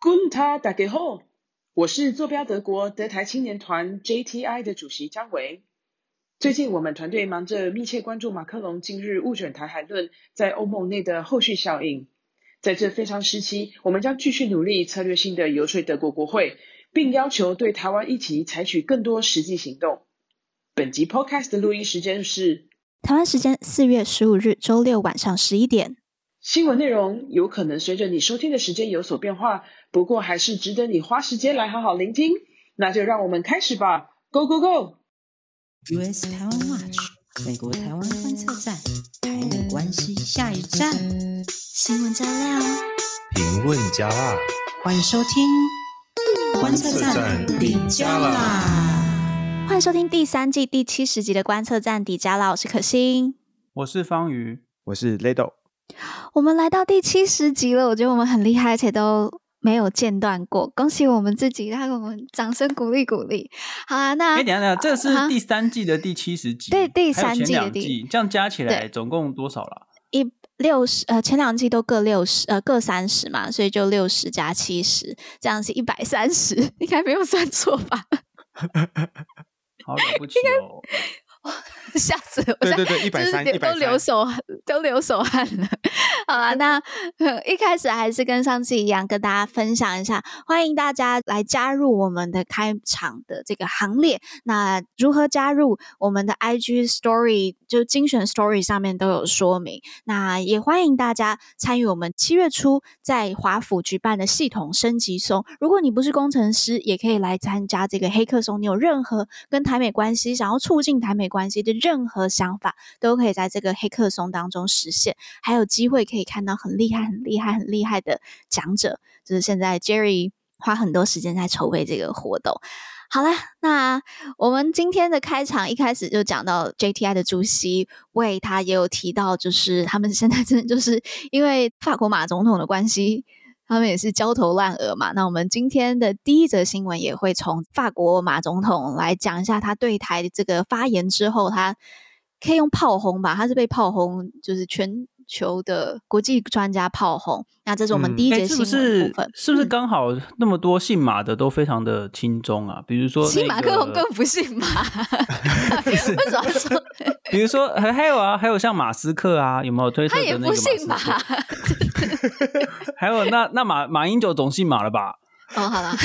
Guten Tag, 大家好，我是坐标德国德台青年团 JTI 的主席张维。最近我们团队忙着密切关注马克龙近日误卷台海论在欧盟内的后续效应。在这非常时期，我们将继续努力策略性的游说德国国会，并要求对台湾议题采取更多实际行动。本集 Podcast 的录音时间是台湾时间四月十五日周六晚上十一点。新闻内容有可能随着你收听的时间有所变化，不过还是值得你花时间来好好聆听。那就让我们开始吧，Go Go Go！US 台湾 Watch 美国台湾观测站，台美关系下一站。新闻加料，评论加辣，欢迎收听观测站底加啦！欢迎收听第三季第七十集的观测站底加啦！我是可心，我是方瑜，我是 Lado。我们来到第七十集了，我觉得我们很厉害，而且都没有间断过。恭喜我们自己，让我们掌声鼓励鼓励。好啊，那哎，等下等下，这是第三季的第七十集，对，第三季的第季，这样加起来总共多少了？一。六十呃，前两季都各六十呃，各三十嘛，所以就六十加七十，这样是一百三十，应该没有算错吧？好了不起哦！吓死我！对对对，一百三，都流手都流手汗了。好了，那一开始还是跟上次一样，跟大家分享一下，欢迎大家来加入我们的开场的这个行列。那如何加入？我们的 IG Story 就精选 Story 上面都有说明。那也欢迎大家参与我们七月初在华府举办的系统升级松。如果你不是工程师，也可以来参加这个黑客松。你有任何跟台美关系，想要促进台美关系的任何想法，都可以在这个黑客松当中实现，还有机会可以看到很厉害、很厉害、很厉害的讲者。就是现在 Jerry 花很多时间在筹备这个活动。好了，那我们今天的开场一开始就讲到 JTI 的主席为，他也有提到，就是他们现在真的就是因为法国马总统的关系，他们也是焦头烂额嘛。那我们今天的第一则新闻也会从法国马总统来讲一下他对台的这个发言之后，他可以用炮轰吧？他是被炮轰，就是全。球的国际专家炮轰，那这是我们第一节新闻部分，是不是刚好那么多姓马的都非常的轻松啊？比如说、那个，姓马克宏更不姓马 为什么说？比如说还还有啊，还有像马斯克啊，有没有推特的那个马斯克？他也不姓马。还有那那马马英九总姓马了吧？哦，好啦，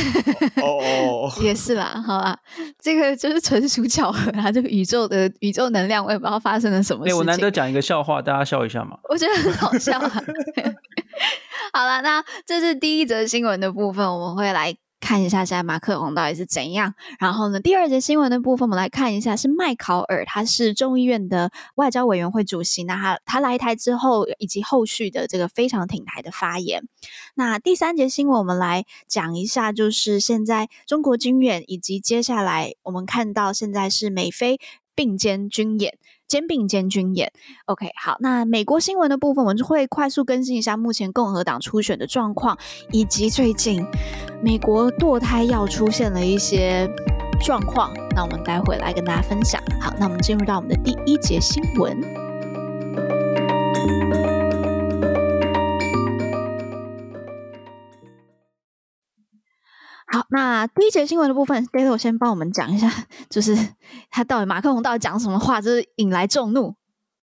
哦哦，也是啦，好啦，这个就是纯属巧合啊，这个宇宙的宇宙能量，我也不知道发生了什么事情。欸、我难得讲一个笑话，大家笑一下嘛。我觉得很好笑啊。好了，那这是第一则新闻的部分，我们会来。看一下现在马克龙到底是怎样。然后呢，第二节新闻的部分，我们来看一下是麦考尔，他是众议院的外交委员会主席。那他他来台之后，以及后续的这个非常挺台的发言。那第三节新闻，我们来讲一下，就是现在中国军演，以及接下来我们看到现在是美菲并肩军演。肩并肩军演，OK，好，那美国新闻的部分，我们就会快速更新一下目前共和党初选的状况，以及最近美国堕胎药出现了一些状况，那我们待会来跟大家分享。好，那我们进入到我们的第一节新闻。好，那第一节新闻的部分，David 先帮我们讲一下，就是他到底马克宏到底讲什么话，就是引来众怒。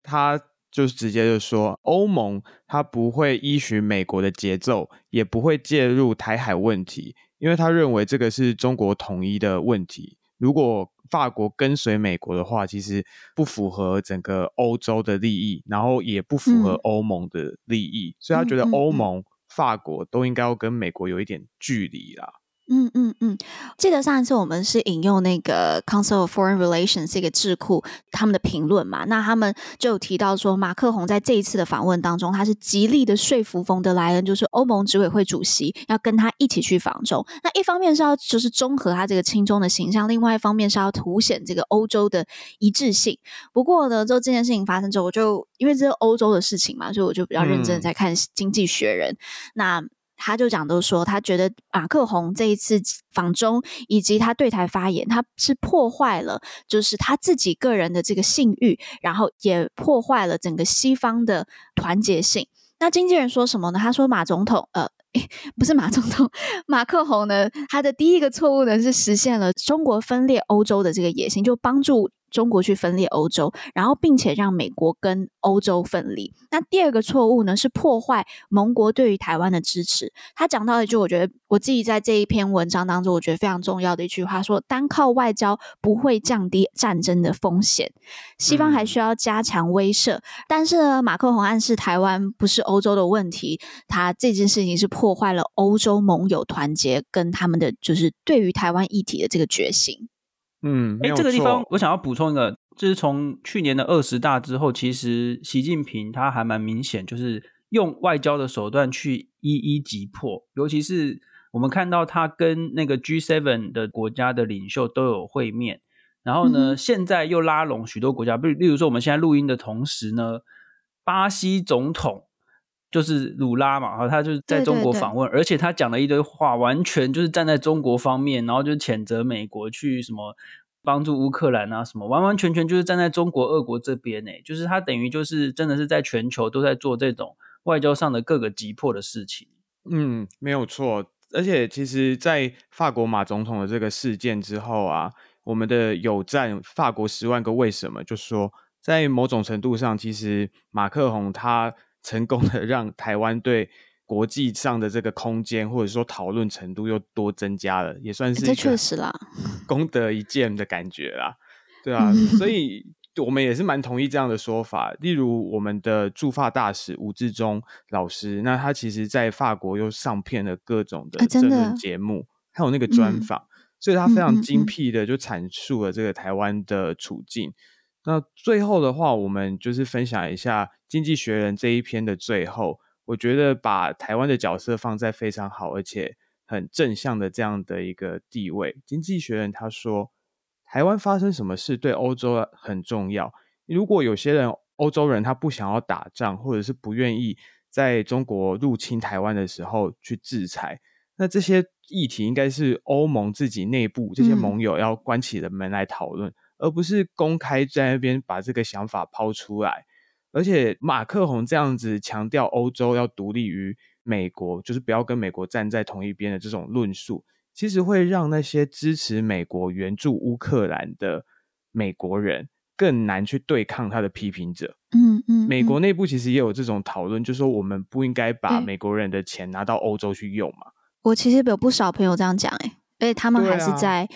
他就是直接就说，欧盟他不会依循美国的节奏，也不会介入台海问题，因为他认为这个是中国统一的问题。如果法国跟随美国的话，其实不符合整个欧洲的利益，然后也不符合欧盟的利益，嗯、所以他觉得欧盟、嗯嗯嗯、法国都应该要跟美国有一点距离啦。嗯嗯嗯，记得上一次我们是引用那个 Council of Foreign Relations 这个智库他们的评论嘛，那他们就有提到说，马克宏在这一次的访问当中，他是极力的说服冯德莱恩，就是欧盟执委会主席，要跟他一起去访中。那一方面是要就是综合他这个亲中的形象，另外一方面是要凸显这个欧洲的一致性。不过呢，就这件事情发生之后，我就因为这是欧洲的事情嘛，所以我就比较认真的在看《经济学人》嗯、那。他就讲都说，他觉得马克宏这一次访中以及他对台发言，他是破坏了就是他自己个人的这个信誉，然后也破坏了整个西方的团结性。那经纪人说什么呢？他说马总统，呃，不是马总统，马克宏呢，他的第一个错误呢是实现了中国分裂欧洲的这个野心，就帮助。中国去分裂欧洲，然后并且让美国跟欧洲分离。那第二个错误呢，是破坏盟国对于台湾的支持。他讲到一句，我觉得我自己在这一篇文章当中，我觉得非常重要的一句话，说单靠外交不会降低战争的风险，西方还需要加强威慑。嗯、但是呢，马克宏暗示台湾不是欧洲的问题，他这件事情是破坏了欧洲盟友团结跟他们的就是对于台湾议题的这个决心。嗯，哎，这个地方我想要补充一个，就是从去年的二十大之后，其实习近平他还蛮明显，就是用外交的手段去一一击破，尤其是我们看到他跟那个 G7 的国家的领袖都有会面，然后呢，嗯、现在又拉拢许多国家，比如例如说我们现在录音的同时呢，巴西总统就是鲁拉嘛，他就是在中国访问，对对对，而且他讲了一堆话，完全就是站在中国方面，然后就谴责美国去什么帮助乌克兰啊，什么完完全全就是站在中国、俄国这边呢，就是他等于就是真的是在全球都在做这种外交上的各个急迫的事情。嗯，没有错。而且其实，在法国马总统的这个事件之后啊，我们的有战法国十万个为什么，就说在某种程度上，其实马克宏他。成功的让台湾对国际上的这个空间，或者说讨论程度又多增加了，也算是这确实啦，功德一件的感觉啦，对啊，所以我们也是蛮同意这样的说法。例如我们的驻法大使吴志忠老师，那他其实在法国又上片了各种的政论节目，还有那个专访，所以他非常精辟的就阐述了这个台湾的处境。那最后的话，我们就是分享一下《经济学人》这一篇的最后，我觉得把台湾的角色放在非常好而且很正向的这样的一个地位。《经济学人》他说，台湾发生什么事对欧洲很重要。如果有些人欧洲人他不想要打仗，或者是不愿意在中国入侵台湾的时候去制裁，那这些议题应该是欧盟自己内部这些盟友要关起的门来讨论。嗯而不是公开在那边把这个想法抛出来，而且马克宏这样子强调欧洲要独立于美国，就是不要跟美国站在同一边的这种论述，其实会让那些支持美国援助乌克兰的美国人更难去对抗他的批评者。嗯嗯，美国内部其实也有这种讨论，就是说我们不应该把美国人的钱拿到欧洲去用嘛。我其实有不少朋友这样讲，哎，而且他们还是在。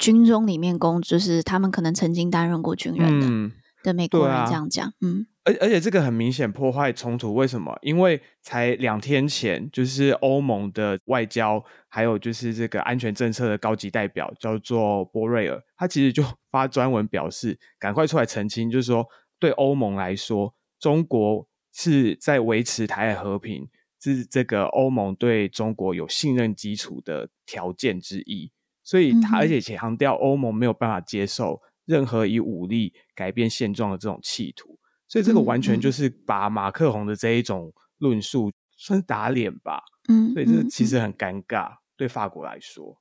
军中里面工，就是他们可能曾经担任过军人的、嗯、的美国人这样讲，啊、嗯，而而且这个很明显破坏冲突，为什么？因为才两天前，就是欧盟的外交还有就是这个安全政策的高级代表叫做波瑞尔，他其实就发专文表示，赶快出来澄清，就是说对欧盟来说，中国是在维持台海和平，是这个欧盟对中国有信任基础的条件之一。所以他而且强调欧盟没有办法接受任何以武力改变现状的这种企图，所以这个完全就是把马克宏的这一种论述算是打脸吧。嗯，所以这其实很尴尬，对法国来说。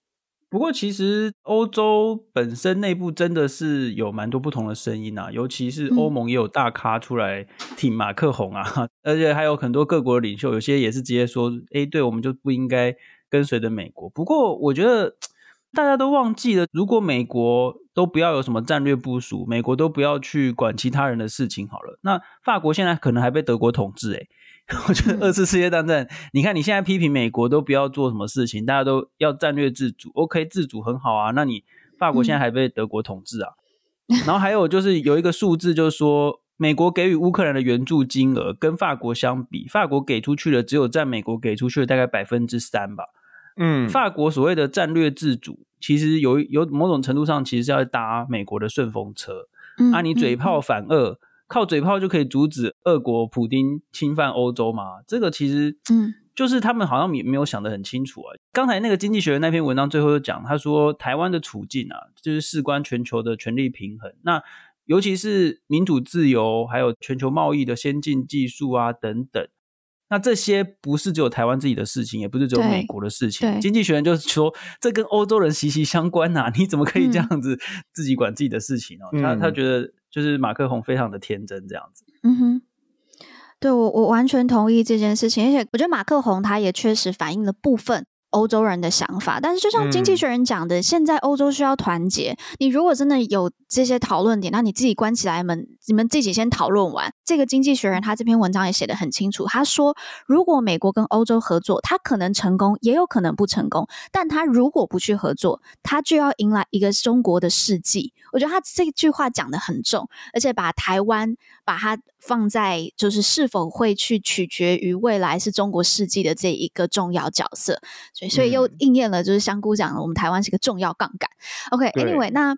不过其实欧洲本身内部真的是有蛮多不同的声音啊，尤其是欧盟也有大咖出来挺马克宏啊，而且还有很多各国的领袖，有些也是直接说：“哎，对我们就不应该跟随着美国。”不过我觉得。大家都忘记了，如果美国都不要有什么战略部署，美国都不要去管其他人的事情好了，那法国现在可能还被德国统治诶、欸、我觉得二次世界大战，你看你现在批评美国都不要做什么事情，大家都要战略自主，OK，自主很好啊。那你法国现在还被德国统治啊？然后还有就是有一个数字，就是说美国给予乌克兰的援助金额跟法国相比，法国给出去的只有占美国给出去的大概百分之三吧。嗯，法国所谓的战略自主，其实有有某种程度上，其实是要搭美国的顺风车。嗯，啊，你嘴炮反俄，嗯，靠嘴炮就可以阻止俄国普丁侵犯欧洲吗？这个其实，嗯，就是他们好像没没有想得很清楚啊。刚才那个经济学人那篇文章最后就讲，他说台湾的处境啊，就是事关全球的权力平衡，那尤其是民主自由，还有全球贸易的先进技术啊等等。那这些不是只有台湾自己的事情，也不是只有美国的事情。经济学人就是说，这跟欧洲人息息相关呐、啊！你怎么可以这样子自己管自己的事情呢、哦？嗯、他他觉得就是马克宏非常的天真这样子。嗯哼，对，我我完全同意这件事情，而且我觉得马克宏他也确实反映了部分。欧洲人的想法，但是就像《经济学人》讲的，嗯，现在欧洲需要团结。你如果真的有这些讨论点，那你自己关起来门，你们自己先讨论完。这个《经济学人》他这篇文章也写得很清楚，他说，如果美国跟欧洲合作，他可能成功，也有可能不成功。但他如果不去合作，他就要迎来一个中国的世纪。我觉得他这句话讲得很重，而且把台湾把它放在就是是否会去取决于未来是中国世纪的这一个重要角色。所以所以又应验了，就是香菇讲的，我们台湾是个重要杠杆。OK，Anyway，okay，那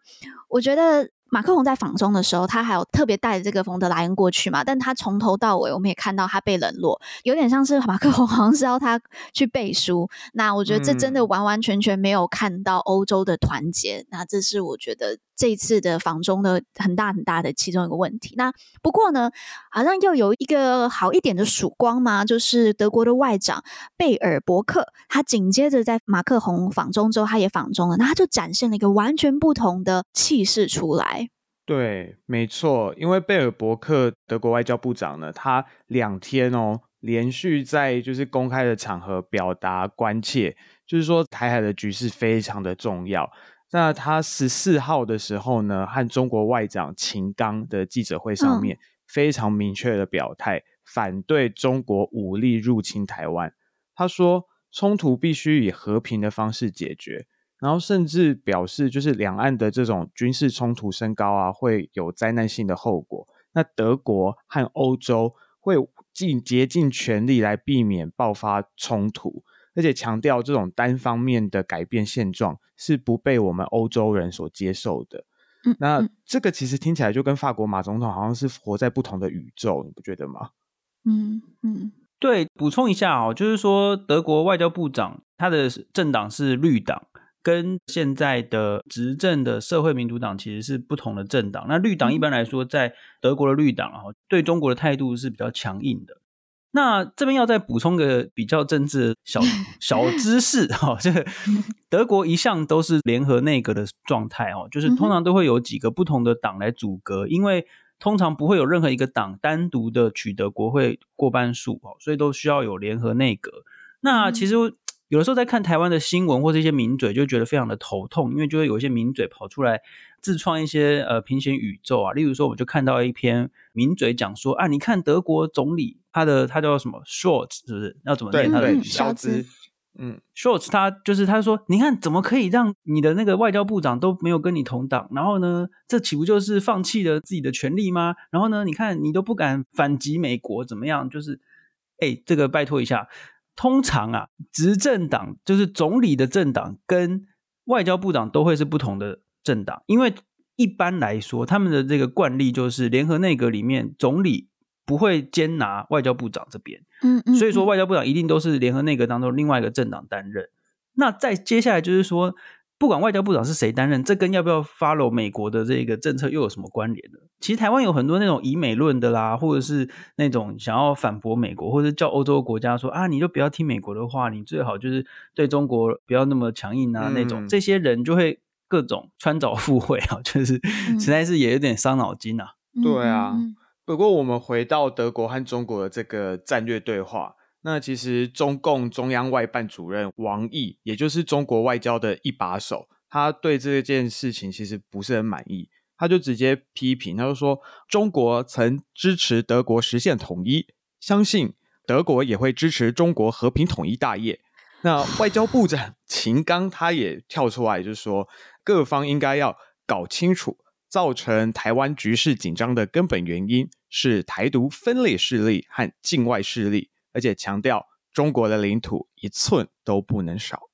我觉得。马克龙在访中的时候，他还有特别带着这个冯德莱恩过去嘛？但他从头到尾，我们也看到他被冷落，有点像是马克龙 好像是要他去背书。那我觉得这真的完完全全没有看到欧洲的团结。嗯、那这是我觉得这一次的访中的很大很大的其中一个问题。那不过呢，好像又有一个好一点的曙光嘛，就是德国的外长贝尔伯克，他紧接着在马克宏访中之后，他也访中了，那他就展现了一个完全不同的气势出来。对，没错，因为贝尔伯克德国外交部长呢，他两天哦连续在就是公开的场合表达关切，就是说台海的局势非常的重要。那他十四号的时候呢，和中国外长秦刚的记者会上面非常明确的表态，嗯、反对中国武力入侵台湾。他说，冲突必须以和平的方式解决。然后甚至表示，就是两岸的这种军事冲突升高啊，会有灾难性的后果。那德国和欧洲会尽竭尽全力来避免爆发冲突，而且强调这种单方面的改变现状是不被我们欧洲人所接受的。嗯，那这个其实听起来就跟法国马总统好像是活在不同的宇宙，你不觉得吗？嗯嗯，对，补充一下哦，就是说德国外交部长他的政党是绿党。跟现在的执政的社会民主党其实是不同的政党。那绿党一般来说，在德国的绿党啊，对中国的态度是比较强硬的。那这边要再补充个比较政治的小 小知识哈，这个德国一向都是联合内阁的状态哦，就是通常都会有几个不同的党来组阁，因为通常不会有任何一个党单独的取得国会过半数哦，所以都需要有联合内阁。那其实。有的时候在看台湾的新闻或者一些名嘴，就觉得非常的头痛，因为就会有一些名嘴跑出来自创一些呃平行宇宙啊。例如说，我就看到一篇名嘴讲说啊，你看德国总理他的他叫什么 Scholz 是不是？要怎么念他的名字？肖兹。嗯，Scholz 他就是他说，你看怎么可以让你的那个外交部长都没有跟你同党？然后呢，这岂不就是放弃了自己的权利吗？然后呢，你看你都不敢反击美国，怎么样？就是哎，这个拜托一下。通常啊，执政党就是总理的政党跟外交部长都会是不同的政党，因为一般来说，他们的这个惯例就是联合内阁里面总理不会兼拿外交部长这边，嗯嗯，所以说外交部长一定都是联合内阁当中另外一个政党担任。那再接下来就是说。不管外交部长是谁担任，这跟要不要 follow 美国的这个政策又有什么关联呢？其实台湾有很多那种以美论的啦，或者是那种想要反驳美国，或者叫欧洲国家说啊，你就不要听美国的话，你最好就是对中国不要那么强硬啊，那种、嗯、这些人就会各种穿凿附会啊，就是实在是也有点伤脑筋啊。嗯、对啊，不过我们回到德国和中国的这个战略对话。那其实中共中央外办主任王毅，也就是中国外交的一把手，他对这件事情其实不是很满意，他就直接批评，他就说中国曾支持德国实现统一，相信德国也会支持中国和平统一大业。那外交部长 秦刚他也跳出来，就是说各方应该要搞清楚，造成台湾局势紧张的根本原因是台独分裂势力和境外势力。而且强调中国的领土一寸都不能少。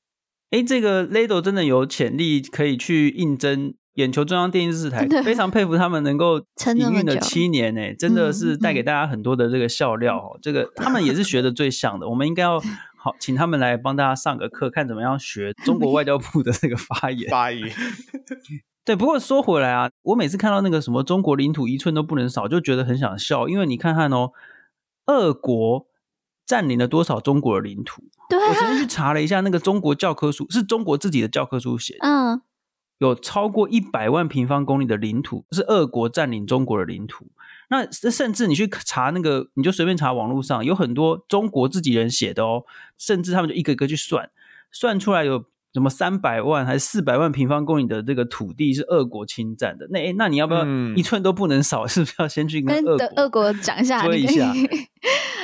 哎，这个雷斗真的有潜力可以去应征眼球中央电视台，非常佩服他们能够 营运了七年，哎，真的是带给大家很多的这个笑料哦。嗯嗯、这个他们也是学的最像的，我们应该要 好请他们来帮大家上个课，看怎么样学中国外交部的这个发言。发言。对，不过说回来啊，我每次看到那个什么中国领土一寸都不能少，就觉得很想笑，因为你看看哦，俄国。占领了多少中国的领土？对啊，我昨天去查了一下，那个中国教科书是中国自己的教科书写的，嗯，有超过一百万平方公里的领土是俄国占领中国的领土。那甚至你去查那个，你就随便查网络上有很多中国自己人写的哦，甚至他们就一个一个去算，算出来有什么三百万还是四百万平方公里的这个土地是俄国侵占的。那诶那你要不要一寸都不能少？嗯、是不是要先去跟俄国俄国讲一下？说一下。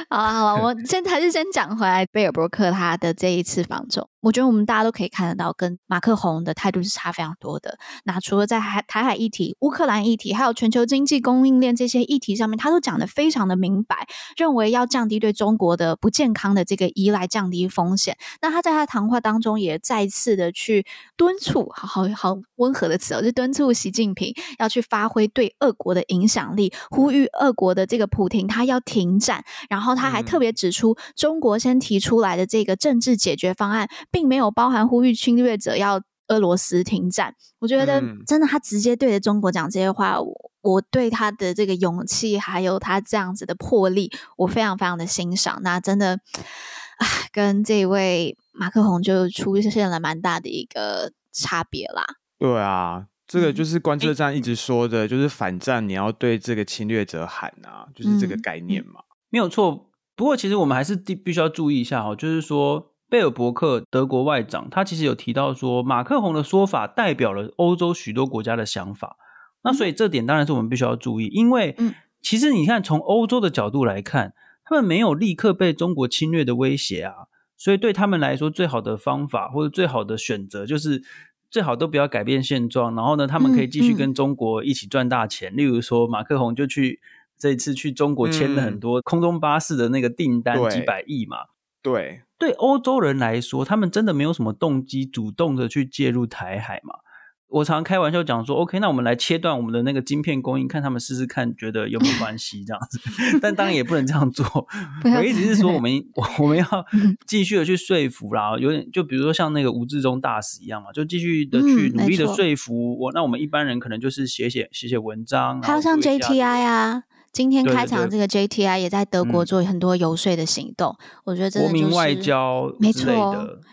好了好了，我 先还是先讲回来贝尔伯克他的这一次访中，我觉得我们大家都可以看得到，跟马克宏的态度是差非常多的。那除了在海台海议题、乌克兰议题，还有全球经济供应链这些议题上面，他都讲得非常的明白，认为要降低对中国的不健康的这个依赖，降低风险。那他在他谈话当中也再次的去敦促，好好好温和的词哦，就敦促习近平要去发挥对俄国的影响力，呼吁俄国的这个普廷他要停战，然后。他还特别指出，中国先提出来的这个政治解决方案，并没有包含呼吁侵略者要俄罗斯停战。我觉得真的，他直接对着中国讲这些话，我我对他的这个勇气，还有他这样子的魄力，我非常非常的欣赏。那真的，啊，跟这位马克宏就出现了蛮大的一个差别啦。对啊，这个就是观测站一直说的，就是反战你要对这个侵略者喊啊，就是这个概念嘛。没有错，不过其实我们还是必必须要注意一下哈，就是说贝尔伯克德国外长他其实有提到说，马克宏的说法代表了欧洲许多国家的想法，那所以这点当然是我们必须要注意，因为其实你看从欧洲的角度来看，他们没有立刻被中国侵略的威胁啊，所以对他们来说最好的方法或者最好的选择就是最好都不要改变现状，然后呢，他们可以继续跟中国一起赚大钱，例如说马克宏就去。这一次去中国签了很多空中巴士的那个订单，几百亿嘛。对，对欧洲人来说，他们真的没有什么动机主动的去介入台海嘛。我常常开玩笑讲说，OK，那我们来切断我们的那个晶片供应，看他们试试看，觉得有没有关系这样子。但当然也不能这样做。我意思是说，我们我们要继续的去说服啦，有点就比如说像那个吴志忠大使一样嘛，就继续的去努力的说服我。那我们一般人可能就是写写写写文章，还有像 JTI 啊。今天开场这个 JTI 也在德国做很多游说的行动，嗯、我觉得真的就是外交没错，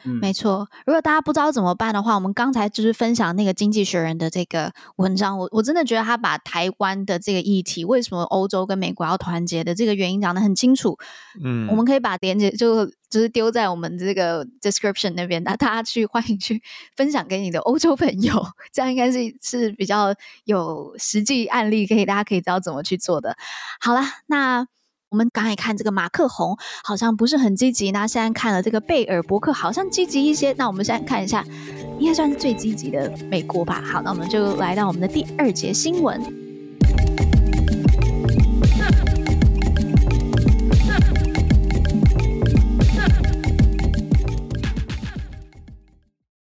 嗯、没错。如果大家不知道怎么办的话，我们刚才就是分享那个《经济学人》的这个文章，我我真的觉得他把台湾的这个议题，为什么欧洲跟美国要团结的这个原因讲得很清楚。嗯，我们可以把连接就。就是丢在我们这个 description 那边，那大家去 欢迎去分享给你的欧洲朋友，这样应该是是比较有实际案例，可以大家可以知道怎么去做的。好了，那我们刚才看这个马克宏好像不是很积极，那现在看了这个贝尔伯克好像积极一些，那我们现在看一下，应该算是最积极的美国吧。好，那我们就来到我们的第二节新闻。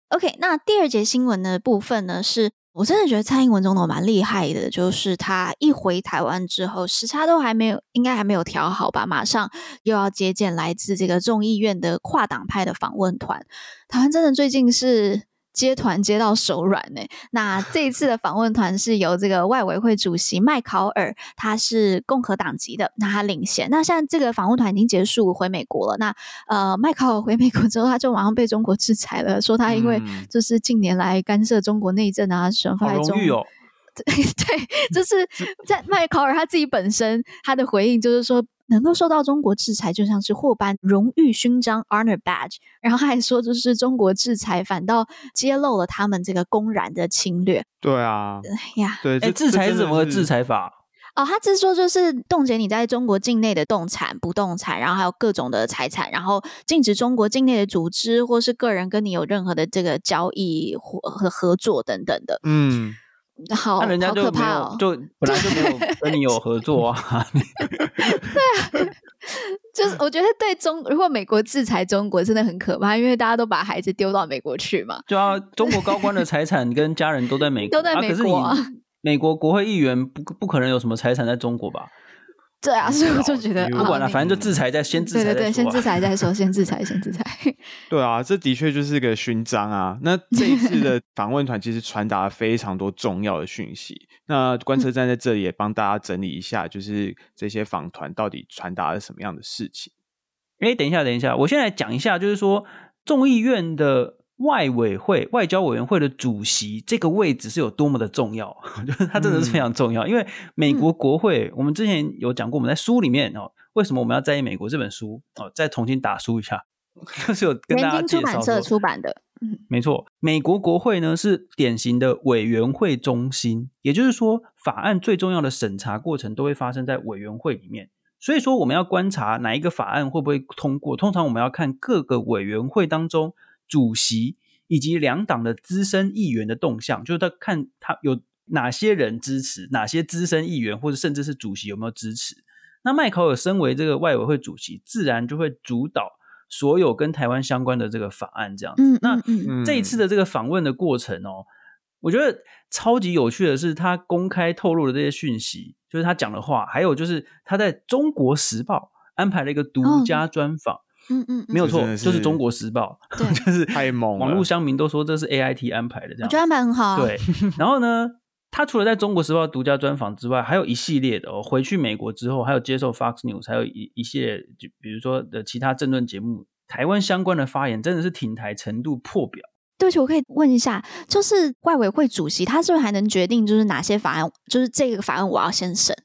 OK，那第二节新闻的部分呢，是我真的觉得蔡英文总统蛮厉害的，就是他一回台湾之后，时差都还没有，应该还没有调好吧，马上又要接见来自这个众议院的跨党派的访问团。台湾真的最近是。接团接到手软呢。那 这一次的访问团是由这个外委会主席麦考尔，他是共和党籍的，那他领衔。那现在这个访问团已经结束回美国了。那呃，麦考尔回美国之后，他就马上被中国制裁了，说他因为就是近年来干涉中国内政啊，损害中。哦、对对，就是在麦考尔他自己本身他的回应就是说。能够受到中国制裁，就像是获颁荣誉勋章 （Honor Badge）。然后他还说，就是中国制裁反倒揭露了他们这个公然的侵略。对啊，对呀，对，哎，制裁是怎么个制裁法？哦，他只是说，就是冻结你在中国境内的动产、不动产，然后还有各种的财产，然后禁止中国境内的组织或是个人跟你有任何的这个交易或和合作等等的。嗯。好，那人家就没有哦，就本来就没有跟你有合作啊。对啊，就是我觉得对中，如果美国制裁中国真的很可怕，因为大家都把孩子丢到美国去嘛。对啊，中国高官的财产跟家人都在美国，都在美国啊。啊可是你美国国会议员不不可能有什么财产在中国吧？对啊，所以我就觉得不管了，反正就制裁再先制裁，对对对，先制裁再说，先制裁，先制裁。对啊，这的确就是个勋章啊。那这一次的 访问团其实传达了非常多重要的讯息。那观测站在这里也帮大家整理一下，就是这些访团到底传达了什么样的事情。哎，等一下，等一下，我先来讲一下，就是说众议院的外委会外交委员会的主席这个位置是有多么的重要，就是它真的是非常重要。嗯、因为美国国会，我们之前有讲过，我们在书里面哦，为什么我们要在意美国这本书哦，再重新打书一下，就是有跟大家介绍说，出版社出版的，嗯，没错，美国国会呢是典型的委员会中心，也就是说，法案最重要的审查过程都会发生在委员会里面。所以说，我们要观察哪一个法案会不会通过，通常我们要看各个委员会当中。主席以及两党的资深议员的动向，就是他看他有哪些人支持，哪些资深议员或者甚至是主席有没有支持。那麦考尔身为这个外委会主席，自然就会主导所有跟台湾相关的这个法案这样子。嗯、那、嗯、这一次的这个访问的过程哦，我觉得超级有趣的是，他公开透露的这些讯息，就是他讲的话，还有就是他在中国时报安排了一个独家专访。哦嗯嗯，没有错，就是《中国时报》，对，就是太猛了。网络乡民都说这是 AIT 安排的，这样。我觉得安排很好啊。对，然后呢，他除了在中国时报独家专访之外，还有一系列的哦。回去美国之后，还有接受 Fox News，还有一一系列，就比如说的其他政论节目，台湾相关的发言，真的是挺台程度破表。对不起，我可以问一下，就是外委会主席，他是不是还能决定，就是哪些法案，就是这个法案我要先审？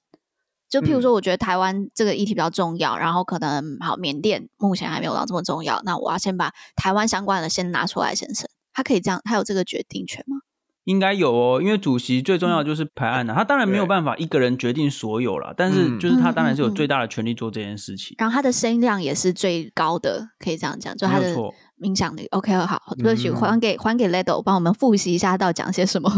就譬如说，我觉得台湾这个议题比较重要，嗯、然后可能好，缅甸目前还没有到这么重要，那我要先把台湾相关的先拿出来先审。他可以这样，他有这个决定权吗？应该有哦，因为主席最重要的就是排案的、啊，嗯、他当然没有办法一个人决定所有了，但是就是他当然是有最大的权力做这件事情。嗯嗯嗯、然后他的声量也是最高的，可以这样讲，就他的影响力。OK，好，对不起，还给还给 Ledo，帮我们复习一下他到底讲些什么。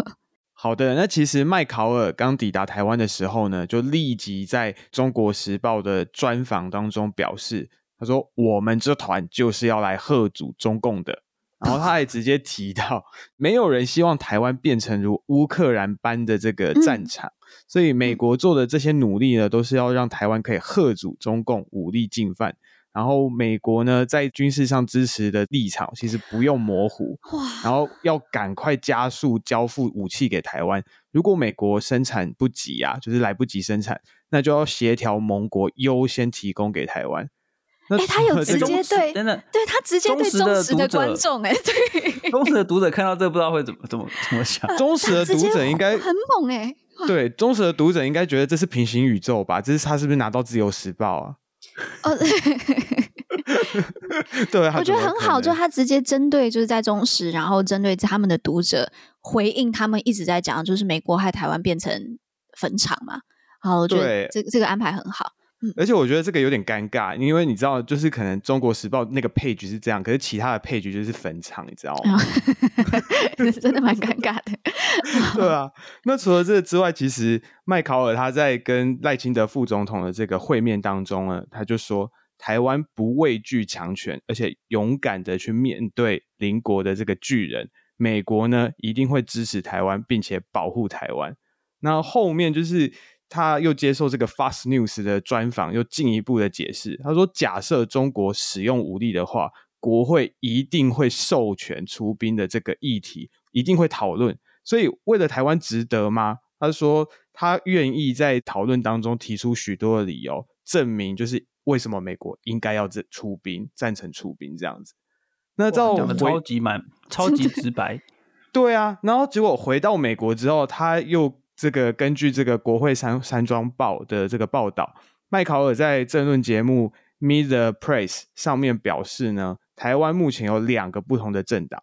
好的，那其实麦考尔刚抵达台湾的时候呢，就立即在中国时报的专访当中表示，他说：“我们这团就是要来吓阻中共的。”然后他还直接提到，没有人希望台湾变成如乌克兰般的这个战场，嗯、所以美国做的这些努力呢，都是要让台湾可以吓阻中共武力进犯。然后美国呢，在军事上支持的立场其实不用模糊，哇然后要赶快加速交付武器给台湾。如果美国生产不及啊，就是来不及生产，那就要协调盟国优先提供给台湾。哎、欸，他有直接对，真的，对他直接对忠实的观众，哎，对，忠实的读者看到这不知道会怎么怎么怎么想。忠实的读者应该很猛哎，对，忠实的读者应该觉得这是平行宇宙吧？这是他是不是拿到自由时报啊？哦，对，我觉得很好，就他直接针对就是在中时，然后针对他们的读者回应他们一直在讲，就是美国害台湾变成坟场嘛。好，我觉得这个这个安排很好。嗯，而且我觉得这个有点尴尬，因为你知道，就是可能中国时报那个 page 是这样，可是其他的 page 就是坟场，你知道吗？真的蛮尴尬的。对啊，那除了这个之外，其实麦考尔他在跟赖清德副总统的这个会面当中呢，他就说台湾不畏惧强权，而且勇敢的去面对邻国的这个巨人。美国呢一定会支持台湾，并且保护台湾。那后面就是他又接受这个 Fast News 的专访，又进一步的解释。他说，假设中国使用武力的话，国会一定会授权出兵的这个议题，一定会讨论。所以，为了台湾值得吗？他说他愿意在讨论当中提出许多的理由，证明就是为什么美国应该要这出兵，赞成出兵这样子。那照讲的超级满，超级直白。对啊，然后结果回到美国之后，他又这个根据这个国会山山庄报的这个报道，麦考尔在政论节目《Meet the Press》上面表示呢，台湾目前有两个不同的政党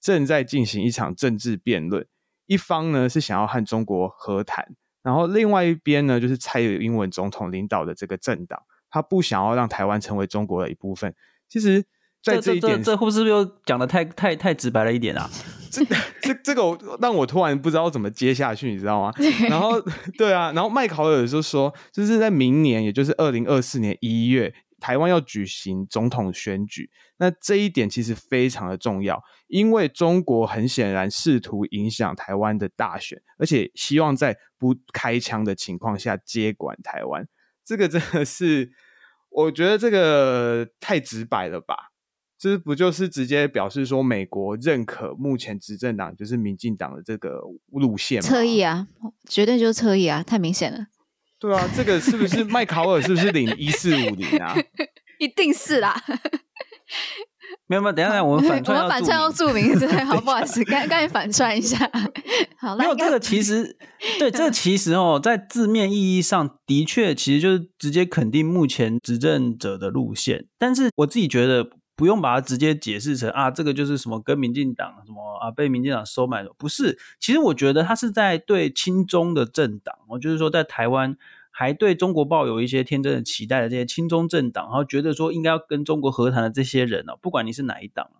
正在进行一场政治辩论。一方呢是想要和中国和谈，然后另外一边呢就是蔡英文总统领导的这个政党，他不想要让台湾成为中国的一部分。其实，在这一点，这这，这，这会不是又讲的太太太直白了一点啊？这这这个我让我突然不知道怎么接下去，你知道吗？然后对啊，然后麦考尔就说，就是在明年，也就是二零二四年一月。台湾要举行总统选举，那这一点其实非常的重要，因为中国很显然试图影响台湾的大选，而且希望在不开枪的情况下接管台湾。这个真的是，我觉得这个太直白了吧？这不就是直接表示说美国认可目前执政党就是民进党的这个路线吗？侧翼啊，绝对就是侧翼啊，太明显了。对啊，这个是不是麦考尔？是不是领一四五零啊？一定是啦。没有没有，等一下等下，我们反串 我们反串要注明，对，好，不好意思，刚刚反串一下。好，没有这个其实，对，这个其实哦，在字面意义上的确，其实就是直接肯定目前执政者的路线。但是我自己觉得，不用把它直接解释成啊，这个就是什么跟民进党什么啊被民进党收买了，不是。其实我觉得他是在对亲中的政党，我就是说在台湾。还对中国抱有一些天真的期待的这些亲中政党，然后觉得说应该要跟中国和谈的这些人呢，不管你是哪一党，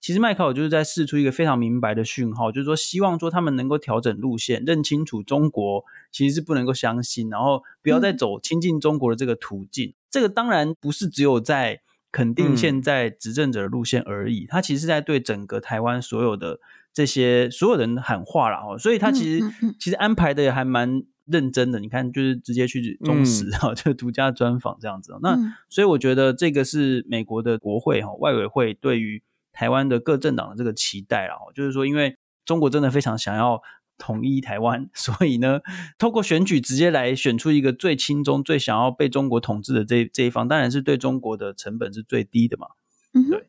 其实麦考尔就是在试出一个非常明白的讯号，就是说希望说他们能够调整路线，认清楚中国其实是不能够相信，然后不要再走亲近中国的这个途径。嗯、这个当然不是只有在肯定现在执政者的路线而已，他、嗯、其实是在对整个台湾所有的这些所有人喊话了哦，所以他其实、其实安排的也还蛮。认真的，你看，就是直接去忠实哈，嗯、就独家专访这样子。那、嗯、所以我觉得这个是美国的国会哈外委会对于台湾的各政党的这个期待了。就是说，因为中国真的非常想要统一台湾，所以呢，透过选举直接来选出一个最亲中、最想要被中国统治的这这一方，当然是对中国的成本是最低的嘛。嗯哼，对，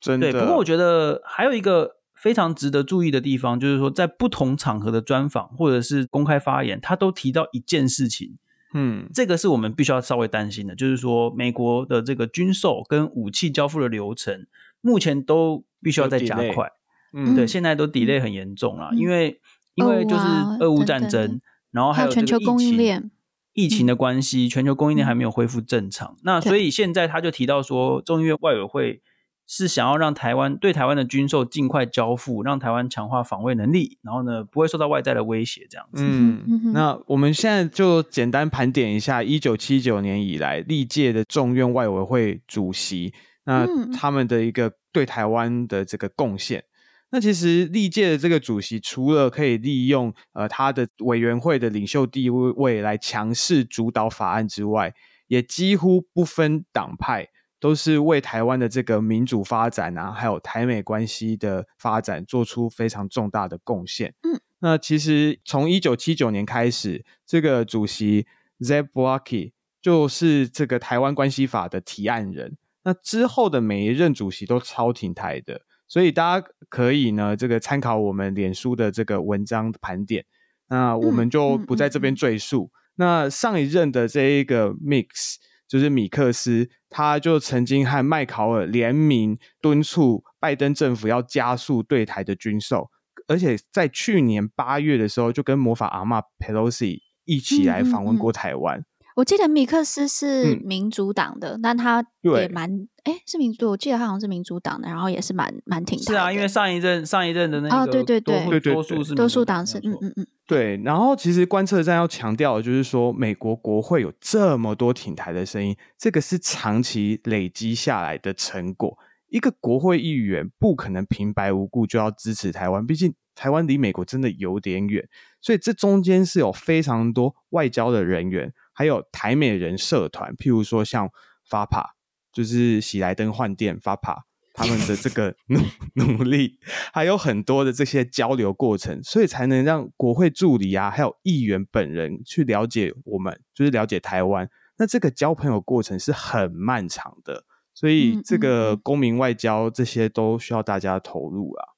真的。对，不过我觉得还有一个。非常值得注意的地方，就是说，在不同场合的专访或者是公开发言，他都提到一件事情，嗯，这个是我们必须要稍微担心的，就是说，美国的这个军售跟武器交付的流程，目前都必须要再加快，嗯，对，现在都 delay 很严重了，嗯、因为因为就是俄乌战争，然后还有全球供应链疫情的关系，全球供应链还没有恢复正常，嗯、那所以现在他就提到说，众议院外委会。是想要让台湾对台湾的军售尽快交付，让台湾强化防卫能力，然后呢，不会受到外在的威胁，这样子。嗯，那我们现在就简单盘点一下一九七九年以来历届的众院外委会主席，那他们的一个对台湾的这个贡献。那其实历届的这个主席，除了可以利用呃他的委员会的领袖地位来强势主导法案之外，也几乎不分党派。都是为台湾的这个民主发展啊，还有台美关系的发展做出非常重大的贡献。嗯，那其实从一九七九年开始，这个主席 Zeb Blocky 就是这个台湾关系法的提案人。那之后的每一任主席都超挺台的，所以大家可以呢这个参考我们脸书的这个文章盘点。那我们就不在这边赘述。嗯嗯嗯、那上一任的这一个 Mix。就是米克斯，他就曾经和麦考尔联名敦促拜登政府要加速对台的军售，而且在去年八月的时候，就跟魔法阿嬷佩洛西一起来访问过台湾。我记得米克斯是民主党的，嗯、但他也蛮哎是民主，我记得他好像是民主党的，然后也是蛮蛮挺的。是啊，因为上一任上一任的那个、哦、对对对多多数是多数党是嗯嗯嗯对。然后其实观测站要强调的就是说，美国国会有这么多挺台的声音，这个是长期累积下来的成果。一个国会议员不可能平白无故就要支持台湾，毕竟台湾离美国真的有点远，所以这中间是有非常多外交的人员。还有台美人社团，譬如说像 FAPA，就是喜来登换店 FAPA，他们的这个努努力，还有很多的这些交流过程，所以才能让国会助理啊，还有议员本人去了解我们，就是了解台湾。那这个交朋友过程是很漫长的，所以这个公民外交这些都需要大家投入啊。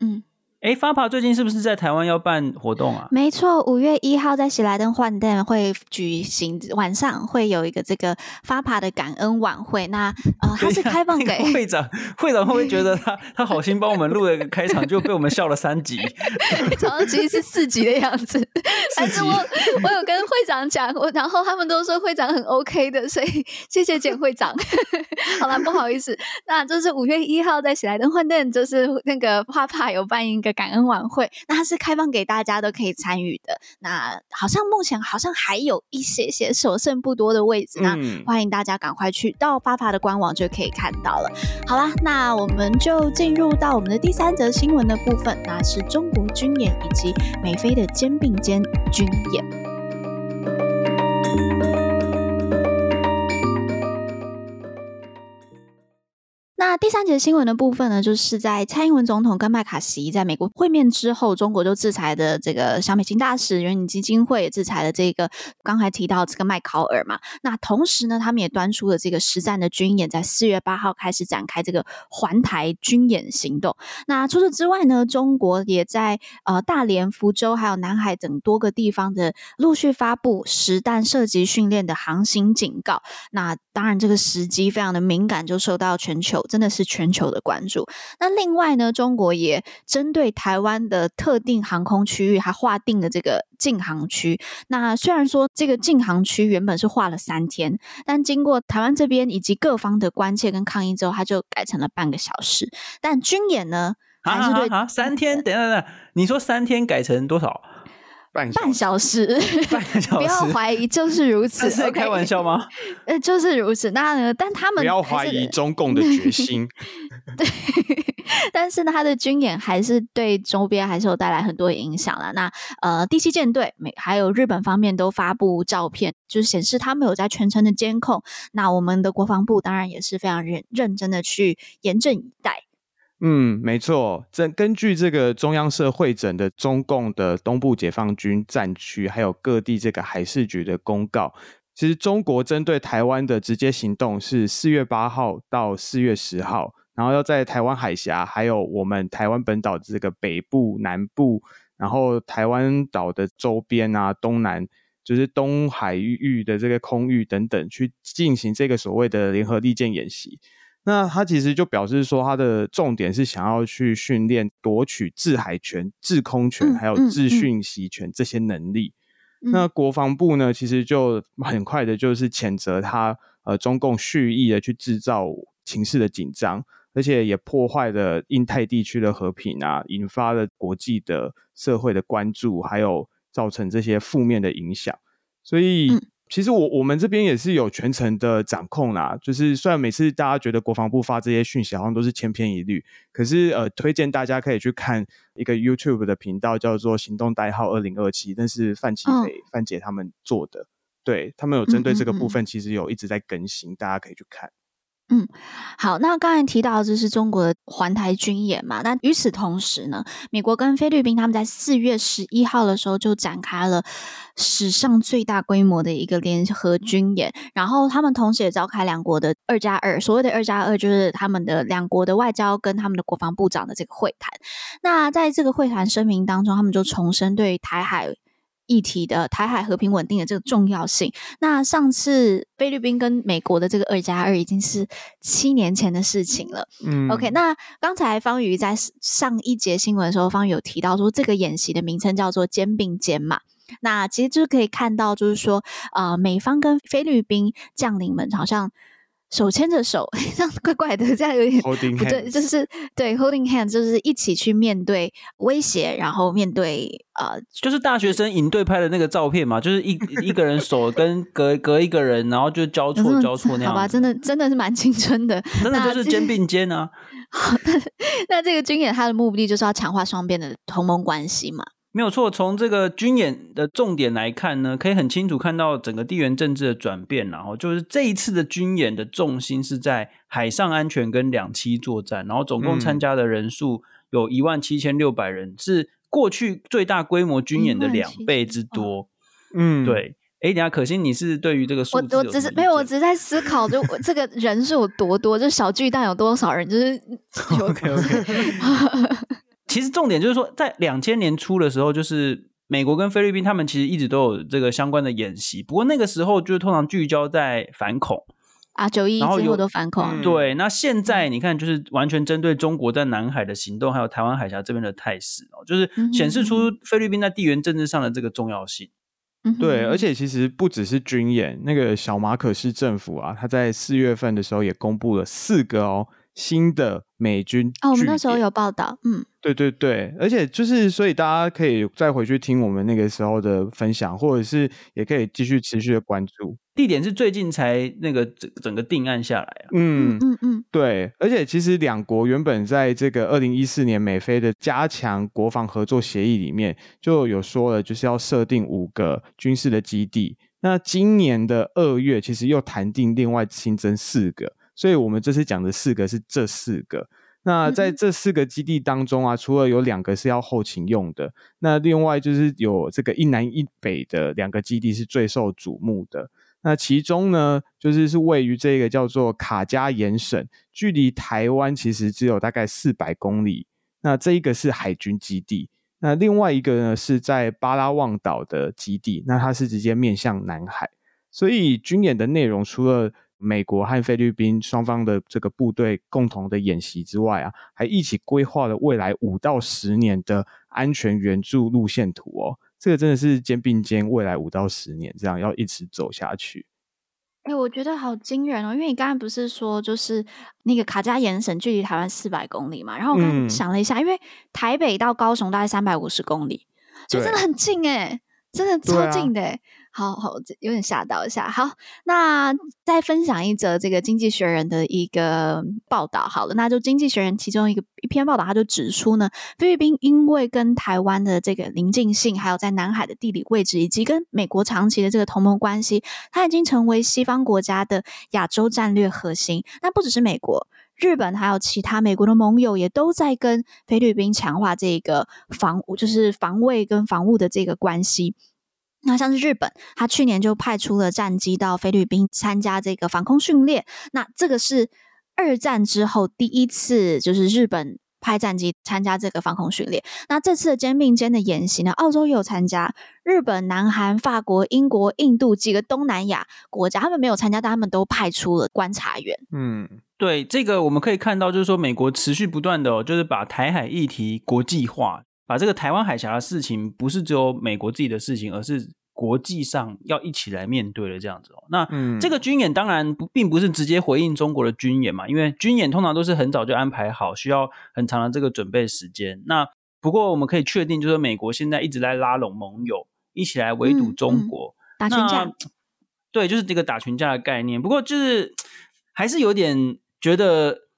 嗯。哎，FAPA 最近是不是在台湾要办活动啊？没错，五月一号在喜来登饭店会举行，晚上会有一个这个 FAPA 的感恩晚会。那呃，它是开放给、那个、会长，会长会不会觉得他他好心帮我们录了一个开场，就被我们笑了三集？常常其实是四集的样子，集但是我我有跟会长讲，我然后他们都说会长很 OK 的，所以谢谢简会长。好了，不好意思，那就是五月一号在喜来登饭店，就是那个 FAPA 有办一个。感恩晚会，那它是开放给大家都可以参与的。那好像目前好像还有一些些所剩不多的位置，那欢迎大家赶快去到 FAPA 的官网就可以看到了。好啦，那我们就进入到我们的第三则新闻的部分，那是中国军演以及美菲的肩并肩军演。那第三节新闻的部分呢，就是在蔡英文总统跟麦卡锡在美国会面之后，中国就制裁的这个小美金大使、远景基金会也制裁了这个刚才提到这个麦考尔嘛。那同时呢，他们也端出了这个实战的军演，在四月八号开始展开这个环台军演行动。那除此之外呢，中国也在呃大连、福州还有南海等多个地方的陆续发布实弹射击训练的航行警告。那当然，这个时机非常的敏感，就受到全球真的是全球的关注。那另外呢，中国也针对台湾的特定航空区域，还划定了这个禁航区。那虽然说这个禁航区原本是划了三天，但经过台湾这边以及各方的关切跟抗议之后，它就改成了半个小时。但军演呢，还是对啊，啊，啊三天？等一下等下，你说三天改成多少？半半小时，半小时，不要怀疑，就是如此。开玩笑吗？呃，就是如此。那呢？但他们不要怀疑中共的决心。对，但是呢，他的军演还是对周边还是有带来很多影响了。那呃，第七舰队美还有日本方面都发布照片，就是显示他们有在全程的监控。那我们的国防部当然也是非常认认真的去严阵以待。嗯，没错。这根据这个中央社会诊的中共的东部解放军战区，还有各地这个海事局的公告，其实中国针对台湾的直接行动是四月八号到四月十号，然后要在台湾海峡，还有我们台湾本岛的这个北部、南部，然后台湾岛的周边啊、东南，就是东海域的这个空域等等，去进行这个所谓的联合利剑演习。那他其实就表示说，他的重点是想要去训练夺取制海权、制空权，还有制讯息权这些能力。嗯嗯嗯、那国防部呢，其实就很快的，就是谴责他，呃，中共蓄意的去制造情势的紧张，而且也破坏了印太地区的和平啊，引发了国际的社会的关注，还有造成这些负面的影响。所以。嗯其实我我们这边也是有全程的掌控啦，就是虽然每次大家觉得国防部发这些讯息好像都是千篇一律，可是呃，推荐大家可以去看一个 YouTube 的频道，叫做“行动代号二零二七”，那是范琪斐范姐他们做的，对，他们有针对这个部分，其实有一直在更新，嗯嗯嗯，大家可以去看。嗯，好，那刚才提到这是中国的环台军演嘛？那与此同时呢，美国跟菲律宾他们在四月十一号的时候就展开了史上最大规模的一个联合军演，然后他们同时也召开两国的二加二，所谓的二加二就是他们的两国的外交跟他们的国防部长的这个会谈。那在这个会谈声明当中，他们就重申对台海。议题的台海和平稳定的这个重要性。那上次菲律宾跟美国的这个二加二已经是七年前的事情了。嗯，OK。那刚才方宇在上一节新闻的时候，方宇有提到说，这个演习的名称叫做“肩并肩”嘛。那其实就是可以看到，就是说，呃，美方跟菲律宾将领们好像。手牵着手，这样怪怪的，这样有点不对，就是对 holding hand，就是一起去面对威胁，然后面对呃，就是大学生营队拍的那个照片嘛，就是一一个人手 跟隔隔一个人，然后就交错交错那样。好吧，真的真的是蛮青春的，真的就是肩并肩啊。好，那那这个军演它的目的就是要强化双边的同盟关系嘛。没有错，从这个军演的重点来看呢，可以很清楚看到整个地缘政治的转变。然后就是这一次的军演的重心是在海上安全跟两栖作战，然后总共参加的人数有一万七千六百人，是过去最大规模军演的两倍之多。嗯，对。哎，等下可欣，你是对于这个数字我我只是没有，我只是在思考，就这个人数有多多，就小巨蛋有多少人，就是 OK OK。其实重点就是说，在两千年初的时候，就是美国跟菲律宾他们其实一直都有这个相关的演习。不过那个时候就是通常聚焦在反恐啊，九一一之后都反恐。嗯、对，那现在你看，就是完全针对中国在南海的行动，还有台湾海峡这边的态势哦，就是显示出菲律宾在地缘政治上的这个重要性。嗯、对，而且其实不只是军演，那个小马可仕政府啊，他在四月份的时候也公布了四个哦。新的美军哦，我们那时候有报道，嗯，对对对，而且就是，所以大家可以再回去听我们那个时候的分享，或者是也可以继续持续的关注。地点是最近才那个整整个定案下来啊，嗯嗯嗯，对，而且其实两国原本在这个二零一四年美菲的加强国防合作协议里面就有说了，就是要设定五个军事的基地。那今年的二月，其实又谈定另外新增四个。所以我们这次讲的四个是这四个。那在这四个基地当中啊，除了有两个是要后勤用的，那另外就是有这个一南一北的两个基地是最受瞩目的。那其中呢，就是是位于这个叫做卡加延省，距离台湾其实只有大概四百公里。那这一个是海军基地，那另外一个呢是在巴拉望岛的基地，那它是直接面向南海。所以军演的内容除了美国和菲律宾双方的这个部队共同的演习之外啊，还一起规划了未来五到十年的安全援助路线图哦。这个真的是肩并肩，未来五到十年这样要一直走下去。哎、欸，我觉得好惊人哦！因为你刚才不是说，就是那个卡加延省距离台湾四百公里嘛？然后我刚想了一下，嗯、因为台北到高雄大概三百五十公里，就真的很近哎，真的超近的。好好，有点吓到一下。好，那再分享一则这个《经济学人》的一个报道。好了，那就《经济学人》其中一个一篇报道，他就指出呢，菲律宾因为跟台湾的这个邻近性，还有在南海的地理位置，以及跟美国长期的这个同盟关系，它已经成为西方国家的亚洲战略核心。那不只是美国，日本还有其他美国的盟友，也都在跟菲律宾强化这个防，就是防卫跟防务的这个关系。那像是日本，他去年就派出了战机到菲律宾参加这个防空训练。那这个是二战之后第一次，就是日本派战机参加这个防空训练。那这次的肩并肩的演习呢，澳洲也有参加，日本、南韩、法国、英国、印度几个东南亚国家，他们没有参加，但他们都派出了观察员。嗯，对，这个我们可以看到，就是说美国持续不断的，就是把台海议题国际化。把这个台湾海峡的事情，不是只有美国自己的事情，而是国际上要一起来面对的这样子哦。那、嗯、这个军演当然不并不是直接回应中国的军演嘛，因为军演通常都是很早就安排好，需要很长的这个准备时间。那不过我们可以确定，就是美国现在一直在拉拢盟友，一起来围堵中国，嗯嗯、打群架。对，就是这个打群架的概念。不过就是还是有点觉得。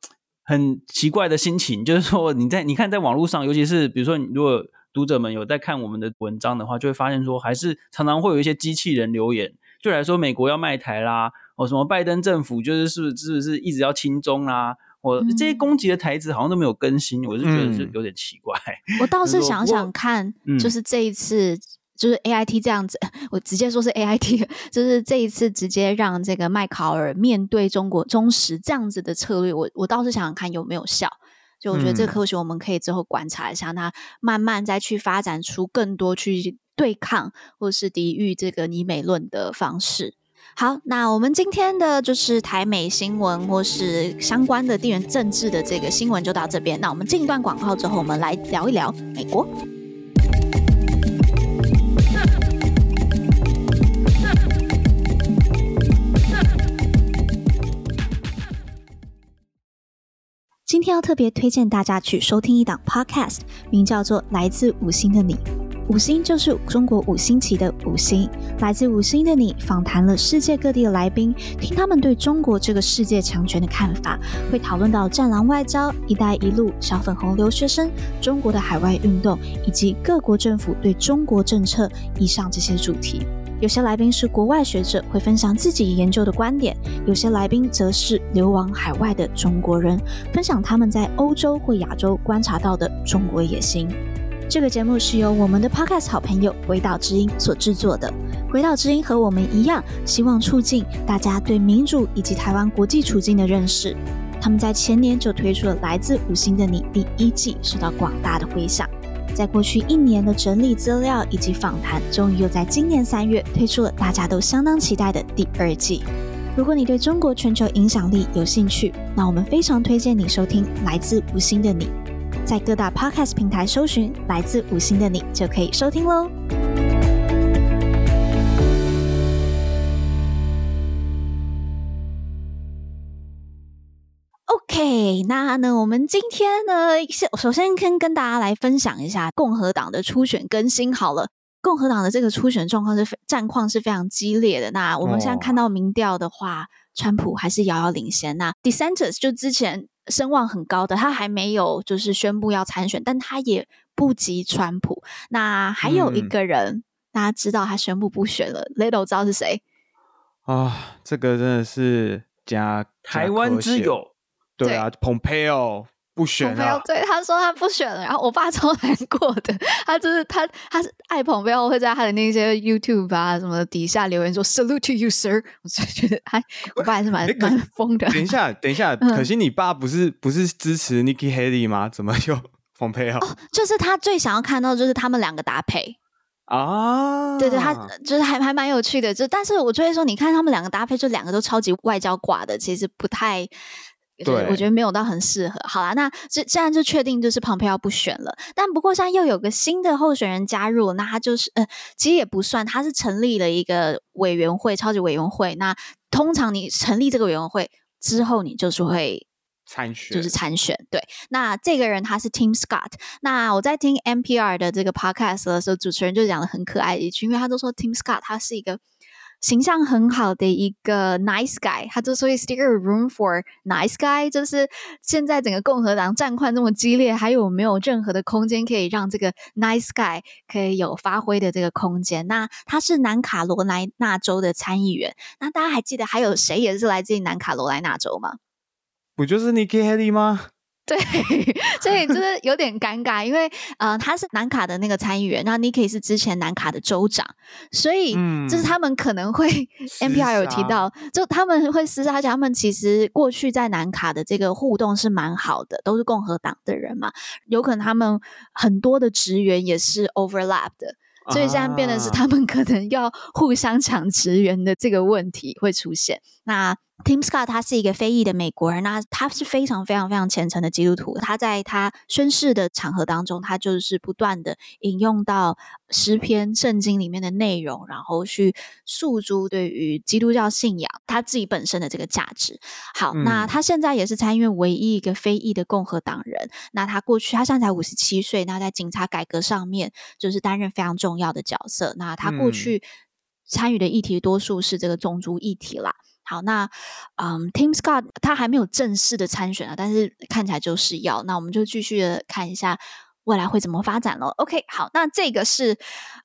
很奇怪的心情，就是说你在你看在网络上，尤其是比如说你，如果读者们有在看我们的文章的话，就会发现说，还是常常会有一些机器人留言，就来说美国要卖台啦，哦什么拜登政府就是是不是是不是一直要亲中啦，我这些攻击的台词好像都没有更新，我是觉得是有点奇怪。嗯、我倒是想想看，就是这一次。就是 A I T 这样子，我直接说是 A I T，就是这一次直接让这个麦考尔面对中国中时这样子的策略，我我倒是想想看有没有效。就我觉得这个科学我们可以之后观察一下，那、嗯、慢慢再去发展出更多去对抗或是抵御这个尼美论的方式。好，那我们今天的就是台美新闻或是相关的地缘政治的这个新闻就到这边。那我们进一段广告之后，我们来聊一聊美国。今天要特别推荐大家去收听一档 podcast，名叫做《来自五星的你》。五星就是中国五星旗的五星。来自五星的你访谈了世界各地的来宾，听他们对中国这个世界强权的看法，会讨论到战狼外交、一带一路、小粉红留学生、中国的海外运动，以及各国政府对中国政策以上这些主题。有些来宾是国外学者，会分享自己研究的观点；有些来宾则是流亡海外的中国人，分享他们在欧洲或亚洲观察到的中国野心。这个节目是由我们的 Podcast 好朋友鬼岛之音所制作的。鬼岛之音和我们一样，希望促进大家对民主以及台湾国际处境的认识。他们在前年就推出了《来自五星的你》第一季，受到广大的回响。在过去一年的整理资料以及访谈，终于又在今年三月推出了大家都相当期待的第二季。如果你对中国全球影响力有兴趣，那我们非常推荐你收听《来自五星的你》。在各大 Podcast 平台搜寻《来自五星的你》就可以收听喽。OK，那呢，我们今天呢，先首先先跟大家来分享一下共和党的初选更新。好了，共和党的这个初选状况是战况是非常激烈的。那我们现在看到民调的话，哦、川普还是遥遥领先。那 DeSantis 就之前声望很高的，他还没有就是宣布要参选，但他也不及川普。那还有一个人，嗯、大家知道他宣布不选了，Little 知道是谁？啊、哦，这个真的是加。台湾之友，对啊，Pompeo。不选了，对他说他不选了，然后我爸 超难过的，他就是他他是爱彭佩奥，会在他的那些 YouTube 啊什么底下留言说 Salute to you, sir。我就觉得他我爸还是蛮蛮疯的。等一下，等一下，嗯、可惜你爸不是不是支持 Nikki Haley 吗？怎么又彭佩奥？哦，就是他最想要看到就是他们两个搭配啊，对对，他就是还还蛮有趣的，就但是我就会说，你看他们两个搭配，就两个都超级外交挂的，其实不太。对，我觉得没有到很适合。好啦，那这现在就确定就是蓬佩奥不选了。但不过现在又有个新的候选人加入，那他就是呃，其实也不算，他是成立了一个委员会，超级委员会。那通常你成立这个委员会之后，你就是会参选，就是参选。对，那这个人他是 Tim Scott。那我在听 NPR 的这个 podcast 的时候，主持人就讲的很可爱的一句，因为他都说 Tim Scott 他是一个。形象很好的一个 nice guy，他就说 is there a room for nice guy？就是现在整个共和党战况这么激烈，还有没有任何的空间可以让这个 nice guy 可以有发挥的这个空间？那他是南卡罗来纳州的参议员，那大家还记得还有谁也是来自于南卡罗来纳州吗？不就是 Nikki Haley 吗？对，所以就是有点尴尬，因为呃，他是南卡的那个参议员，那 Nikki 是之前南卡的州长，所以就是他们可能会、嗯、NPR 有提到，就他们会私下讲他们其实过去在南卡的这个互动是蛮好的，都是共和党的人嘛，有可能他们很多的职员也是 overlap 的，所以现在变的是他们可能要互相抢职员的这个问题会出现，那。Tim Scott 他是一个非裔的美国人，那他是非常非常非常虔诚的基督徒。他在他宣誓的场合当中，他就是不断的引用到诗篇圣经里面的内容，然后去诉诸对于基督教信仰他自己本身的这个价值。好，嗯、那他现在也是参议院唯一一个非裔的共和党人。那他过去他现在才五十七岁，那在警察改革上面就是担任非常重要的角色。那他过去参与的议题多数是这个种族议题啦。好，那嗯，Tim Scott 他还没有正式的参选啊，但是看起来就是要。那我们就继续的看一下未来会怎么发展喽。OK，好，那这个是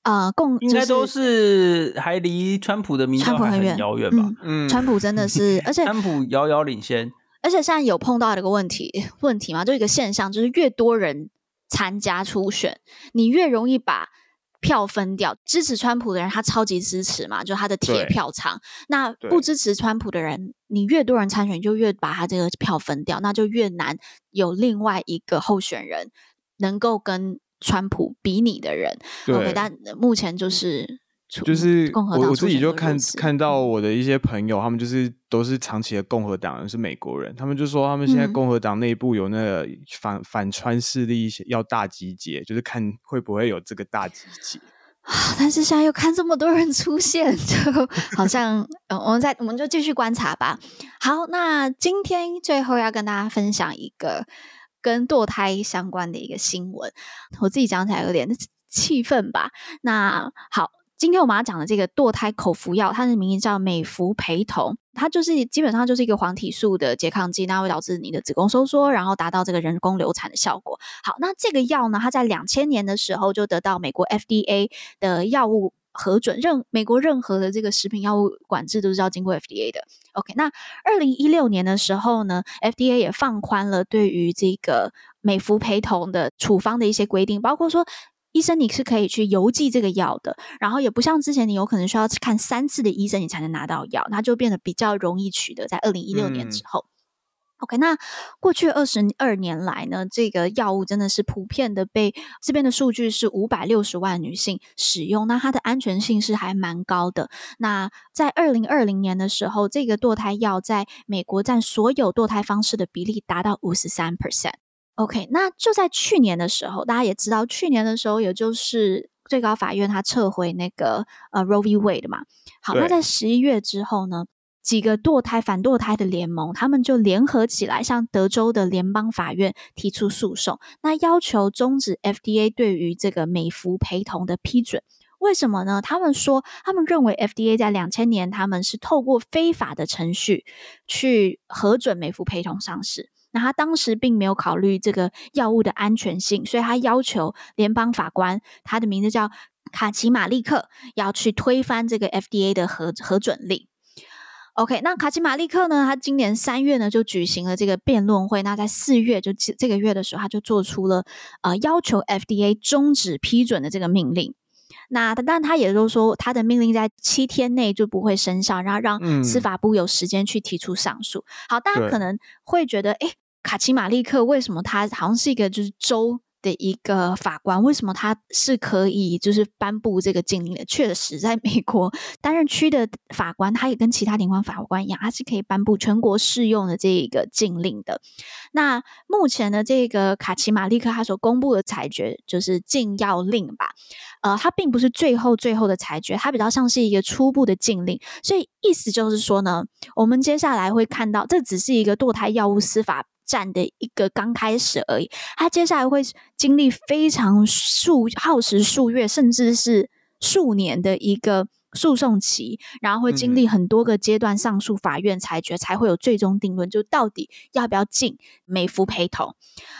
呃共应该都是还离川普的民调还很遥远吧？嗯，川普真的 是，而且川普遥遥领先。而且现在有碰到一个问题问题嘛，就一个现象，就是越多人参加初选，你越容易把。票分掉，支持川普的人他超级支持嘛，就他的铁票仓。那不支持川普的人，你越多人参选，就越把他这个票分掉，那就越难有另外一个候选人能够跟川普比拟的人。对，okay, 但目前就是。就是我我自己就看看到我的一些朋友，他们就是都是长期的共和党人，是美国人，他们就说他们现在共和党内部有那个反、嗯、反川势力要大集结，就是看会不会有这个大集结。但是现在又看这么多人出现，就好像嗯，我们再我们就继续观察吧。好，那今天最后要跟大家分享一个跟堕胎相关的一个新闻，我自己讲起来有点气愤吧。那好。今天我们要讲的这个堕胎口服药，它的名字叫美福培酮，它就是基本上就是一个黄体素的拮抗剂，那会导致你的子宫收缩，然后达到这个人工流产的效果。好，那这个药呢，它在两千年的时候就得到美国 FDA 的药物核准，任美国任何的这个食品药物管制都是要经过 FDA 的。OK，那二零一六年的时候呢，FDA 也放宽了对于这个美福培酮的处方的一些规定，包括说。医生，你是可以去邮寄这个药的，然后也不像之前，你有可能需要看三次的医生，你才能拿到药，那就变得比较容易取得。在二零一六年之后，嗯，OK，那过去二十二年来呢，这个药物真的是普遍的被这边的数据是五百六十万女性使用，那它的安全性是还蛮高的。那在二零二零年的时候，这个堕胎药在美国占所有堕胎方式的比例达到五十三 percent。OK，那就在去年的时候，大家也知道，去年的时候，也就是最高法院他撤回那个呃 Roe v. Wade 嘛。好，那在十一月之后呢，几个堕胎反堕胎的联盟，他们就联合起来向德州的联邦法院提出诉讼，那要求终止 FDA 对于这个美福陪同的批准。为什么呢？他们说，他们认为 FDA 在两千年他们是透过非法的程序去核准美福陪同上市。那他当时并没有考虑这个药物的安全性，所以他要求联邦法官，他的名字叫卡奇马利克，要去推翻这个 FDA 的核核准令。OK，那卡奇马利克呢？他今年三月呢就举行了这个辩论会。那在四月就这个月的时候，他就做出了呃要求 FDA 终止批准的这个命令。那但他也就是说，他的命令在七天内就不会生效，然后让司法部有时间去提出上诉。嗯、好，大家可能会觉得，哎，卡奇马利克为什么他好像是一个就是州的一个法官，为什么他是可以就是颁布这个禁令的？确实，在美国担任区的法官，他也跟其他地方法官一样，他是可以颁布全国适用的这一个禁令的。那目前的这个卡奇马利克他所公布的裁决就是禁药令吧？呃，它并不是最后最后的裁决，它比较像是一个初步的禁令。所以意思就是说呢，我们接下来会看到，这只是一个堕胎药物司法战的一个刚开始而已，他接下来会经历非常数耗时数月，甚至是数年的一个。诉讼期，然后会经历很多个阶段，上诉法院裁决、嗯、才会有最终定论，就到底要不要禁美福陪同。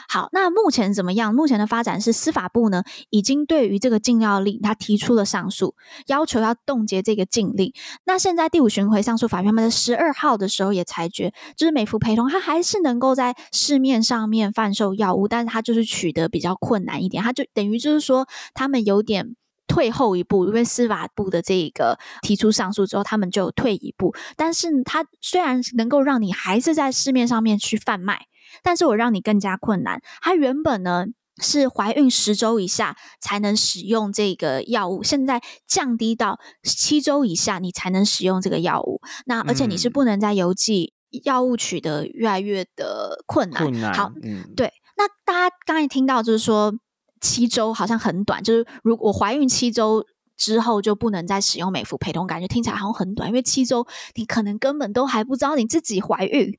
好，那目前怎么样？目前的发展是司法部呢，已经对于这个禁药令，他提出了上诉，要求要冻结这个禁令。那现在第五巡回上诉法院，他们在十二号的时候也裁决，就是美福陪同，他还是能够在市面上面贩售药物，但是他就是取得比较困难一点，他就等于就是说他们有点。退后一步，因为司法部的这个提出上诉之后，他们就退一步。但是，它虽然能够让你还是在市面上面去贩卖，但是我让你更加困难。他原本呢是怀孕十周以下才能使用这个药物，现在降低到七周以下你才能使用这个药物。那而且你是不能在邮寄药物取得越来越的困难。困难。好，嗯，对。那大家刚才听到就是说。七周好像很短，就是如果我怀孕七周之后就不能再使用美福陪同，感觉听起来好像很短，因为七周你可能根本都还不知道你自己怀孕。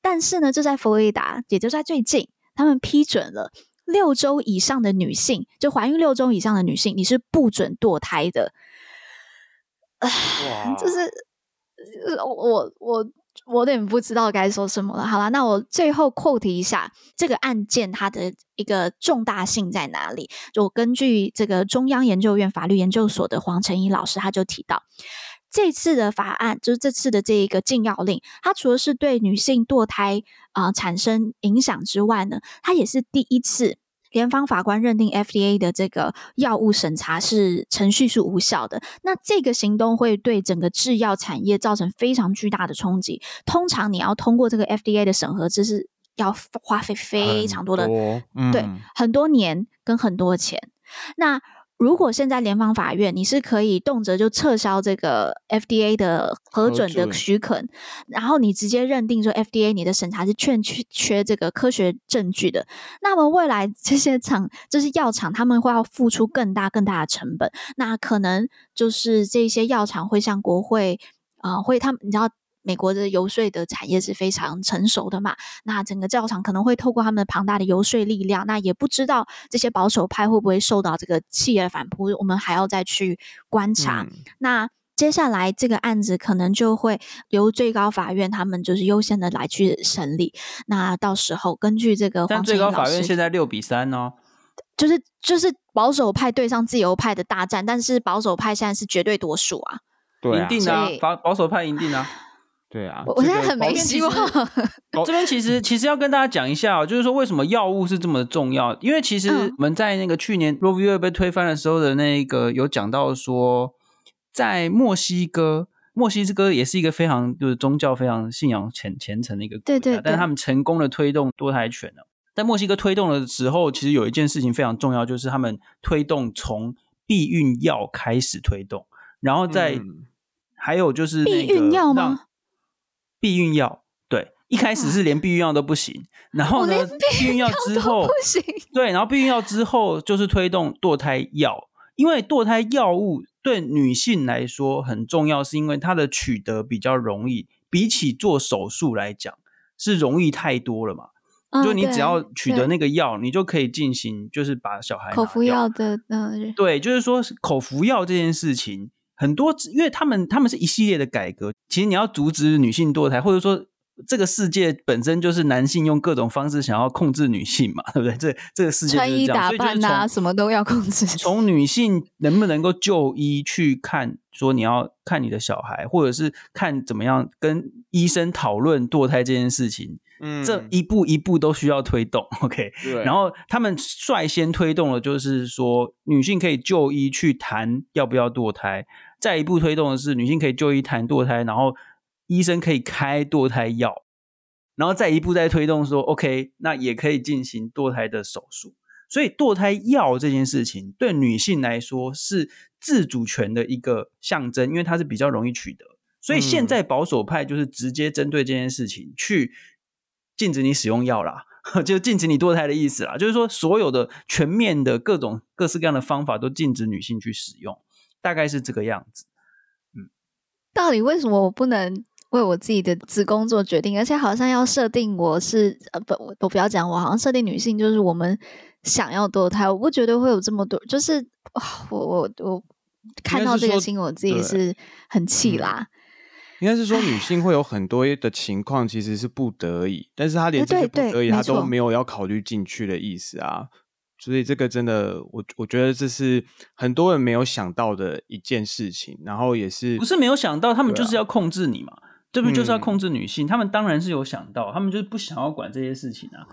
但是呢，就在佛罗里达，也就在最近，他们批准了六周以上的女性，就怀孕六周以上的女性，你是不准堕胎的。哇，就是我我。我我有点不知道该说什么了。好了，那我最后 quote 一下这个案件它的一个重大性在哪里？就根据这个中央研究院法律研究所的黄成义老师，他就提到，这次的法案就是这次的这一个禁药令，它除了是对女性堕胎啊、产生影响之外呢，它也是第一次。联邦法官认定 FDA 的这个药物审查是程序是无效的，那这个行动会对整个制药产业造成非常巨大的冲击。通常你要通过这个 FDA 的审核，这是要花费非常多的，多嗯、对，很多年跟很多钱。那如果现在联邦法院你是可以动辄就撤销这个 FDA 的核准的许可，然后你直接认定说 FDA 你的审查是欠缺缺这个科学证据的，那么未来这些厂就是药厂他们会要付出更大更大的成本，那可能就是这些药厂会向国会啊、呃、会他们你知道。美国的游说的产业是非常成熟的嘛，那整个教场可能会透过他们的庞大的游说力量，那也不知道这些保守派会不会受到这个企业的反扑，我们还要再去观察。嗯、那接下来这个案子可能就会由最高法院他们就是优先的来去审理，那到时候根据这个，但最高法院现在六比三哦，就是就是保守派对上自由派的大战，但是保守派现在是绝对多数啊，对啊，赢定啊，保保守派赢定啊。对啊，我现在很没希望。这边其实其实要跟大家讲一下哦，就是说为什么药物是这么重要？因为其实我们在那个去年 Roe v. Wade 被推翻的时候的那个有讲到说，在墨西哥，墨西哥也是一个非常就是宗教非常信仰虔虔诚的一个国家，对对，但是他们成功的推动多胎权了。在墨西哥推动的时候，其实有一件事情非常重要，就是他们推动从避孕药开始推动，然后在还有就是那个避孕药吗？避孕药对，一开始是连避孕药都不行，然后呢，避孕药之后不行，对，然后避孕药之后就是推动堕胎药，因为堕胎药物对女性来说很重要，是因为它的取得比较容易，比起做手术来讲是容易太多了嘛。嗯、就你只要取得那个药，你就可以进行，就是把小孩口服药的，嗯，对，就是说口服药这件事情。很多，因为他们他们是一系列的改革。其实你要阻止女性堕胎，或者说这个世界本身就是男性用各种方式想要控制女性嘛，对不对？这这个世界穿衣打扮啊，什么都要控制。从女性能不能够就医去看，说你要看你的小孩，或者是看怎么样跟医生讨论堕胎这件事情，嗯，这一步一步都需要推动，OK？对。然后他们率先推动了就是说，女性可以就医去谈要不要堕胎；再一步推动的是，女性可以就医谈堕胎，然后医生可以开堕胎药，然后再一步再推动说，OK，那也可以进行堕胎的手术。所以堕胎药这件事情对女性来说是自主权的一个象征，因为它是比较容易取得。所以现在保守派就是直接针对这件事情去禁止你使用药啦，就禁止你堕胎的意思啦。就是说，所有的全面的各种各式各样的方法都禁止女性去使用，大概是这个样子。嗯，到底为什么我不能？为我自己的子宫做决定，而且好像要设定我是呃不，我都不要讲，我好像设定女性就是我们想要堕胎，我不觉得会有这么多，就是我我我看到这个新闻，我自己是很气啦。应该是说女性会有很多的情况其实是不得已，但是她连这些不得已她都没有要考虑进去的意思啊，所以这个真的我我觉得这是很多人没有想到的一件事情，然后也是不是没有想到，他们就是要控制你嘛。对不就是要控制女性？嗯、他们当然是有想到，他们就是不想要管这些事情啊。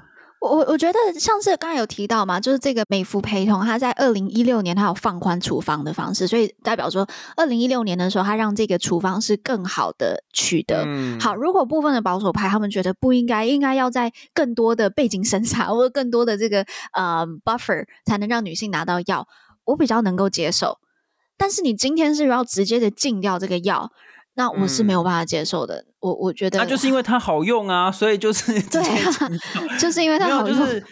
我我觉得像是刚才有提到嘛，就是这个美孚陪同，他在二零一六年他有放宽处方的方式，所以代表说二零一六年的时候，他让这个处方是更好的取得。嗯、好，如果部分的保守派他们觉得不应该，应该要在更多的背景审查 或者更多的这个呃 buffer 才能让女性拿到药，我比较能够接受。但是你今天是要直接的禁掉这个药。那我是没有办法接受的，嗯、我我觉得，那就是因为它好用啊，所以就是对啊，就是因为它好用。就是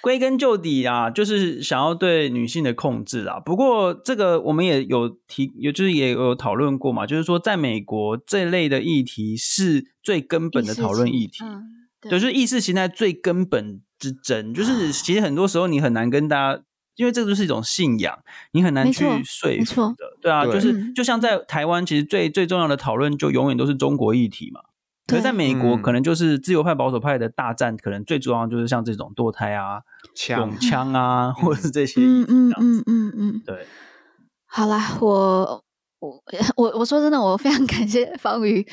归根究底啊，就是想要对女性的控制啊。不过这个我们也有提，也就是也有讨论过嘛，就是说在美国这类的议题是最根本的讨论议题，嗯、就是意识形态最根本之争。就是其实很多时候你很难跟大家。因为这个就是一种信仰，你很难去说服的，对啊，就是就像在台湾，其实最最重要的讨论就永远都是中国议题嘛。可是在美国，可能就是自由派保守派的大战，可能最重要就是像这种堕胎啊、枪枪啊，或者是这些，嗯嗯嗯嗯嗯，对。好啦，我我 我我说真的，我非常感谢方宇。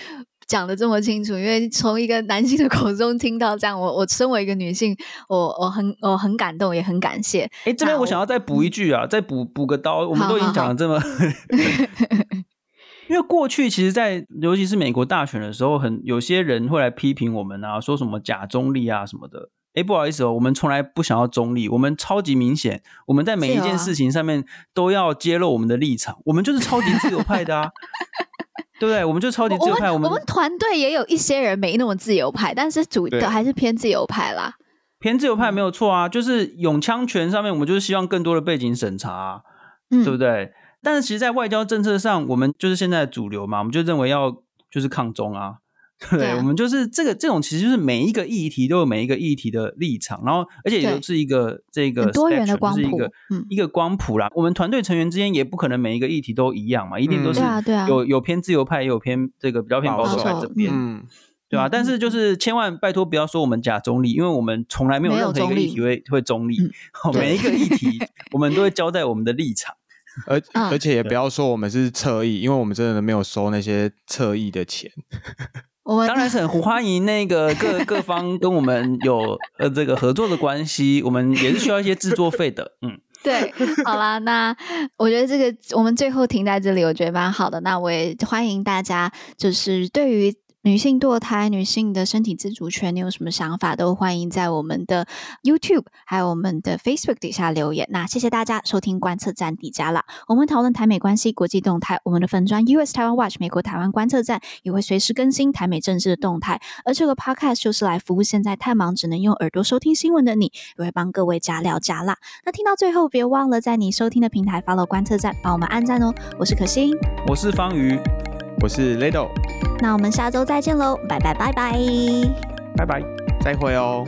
讲的这么清楚，因为从一个男性的口中听到这样，我我身为一个女性，我我很我很感动，也很感谢。哎，这边我想要再补一句啊，再补补个刀，我们都已经讲了这么，因为过去其实，在尤其是美国大选的时候，很有些人会来批评我们啊，说什么假中立啊什么的。哎，不好意思哦，我们从来不想要中立，我们超级明显，我们在每一件事情上面都要揭露我们的立场，我们就是超级自由派的啊。对不对？我们就超级自由派。我们我们团队也有一些人没那么自由派，但是主的还是偏自由派啦。偏自由派没有错啊，就是永枪权上面，我们就是希望更多的背景审查啊，嗯，对不对？但是其实，在外交政策上，我们就是现在的主流嘛，我们就认为要就是抗中啊。对，对、啊，我们就是这个这种，其实就是每一个议题都有每一个议题的立场，然后而且也就是一个这个多元的光谱，是一个、嗯、一个光谱啦。我们团队成员之间也不可能每一个议题都一样嘛，一定都是有、嗯对啊对啊、有偏自由派，也有偏这个比较偏保守派这边，嗯，对吧、啊？但是就是千万拜托不要说我们假中立，因为我们从来没有任何一个议题会会中立，嗯、每一个议题 我们都会交代我们的立场，而而且也不要说我们是侧翼，因为我们真的没有收那些侧翼的钱。我们当然是很欢迎那个各各方跟我们有呃这个合作的关系，我们也是需要一些制作费的，嗯，对，好啦，那我觉得这个我们最后停在这里，我觉得蛮好的。那我也欢迎大家，就是对于。女性堕胎、女性的身体自主权，你有什么想法？都欢迎在我们的 YouTube 还有我们的 Facebook 底下留言。那谢谢大家收听观测站底加啦，我们讨论台美关系、国际动态。我们的粉专 US 台湾 Watch 美国台湾观测站也会随时更新台美政治的动态。而这个 Podcast 就是来服务现在太忙只能用耳朵收听新闻的你，也会帮各位加料加辣。那听到最后，别忘了在你收听的平台 follow 观测站，帮我们按赞哦。我是可心，我是方瑜。我是 Lado，那我们下周再见喽，拜拜拜拜，拜拜，再会哦。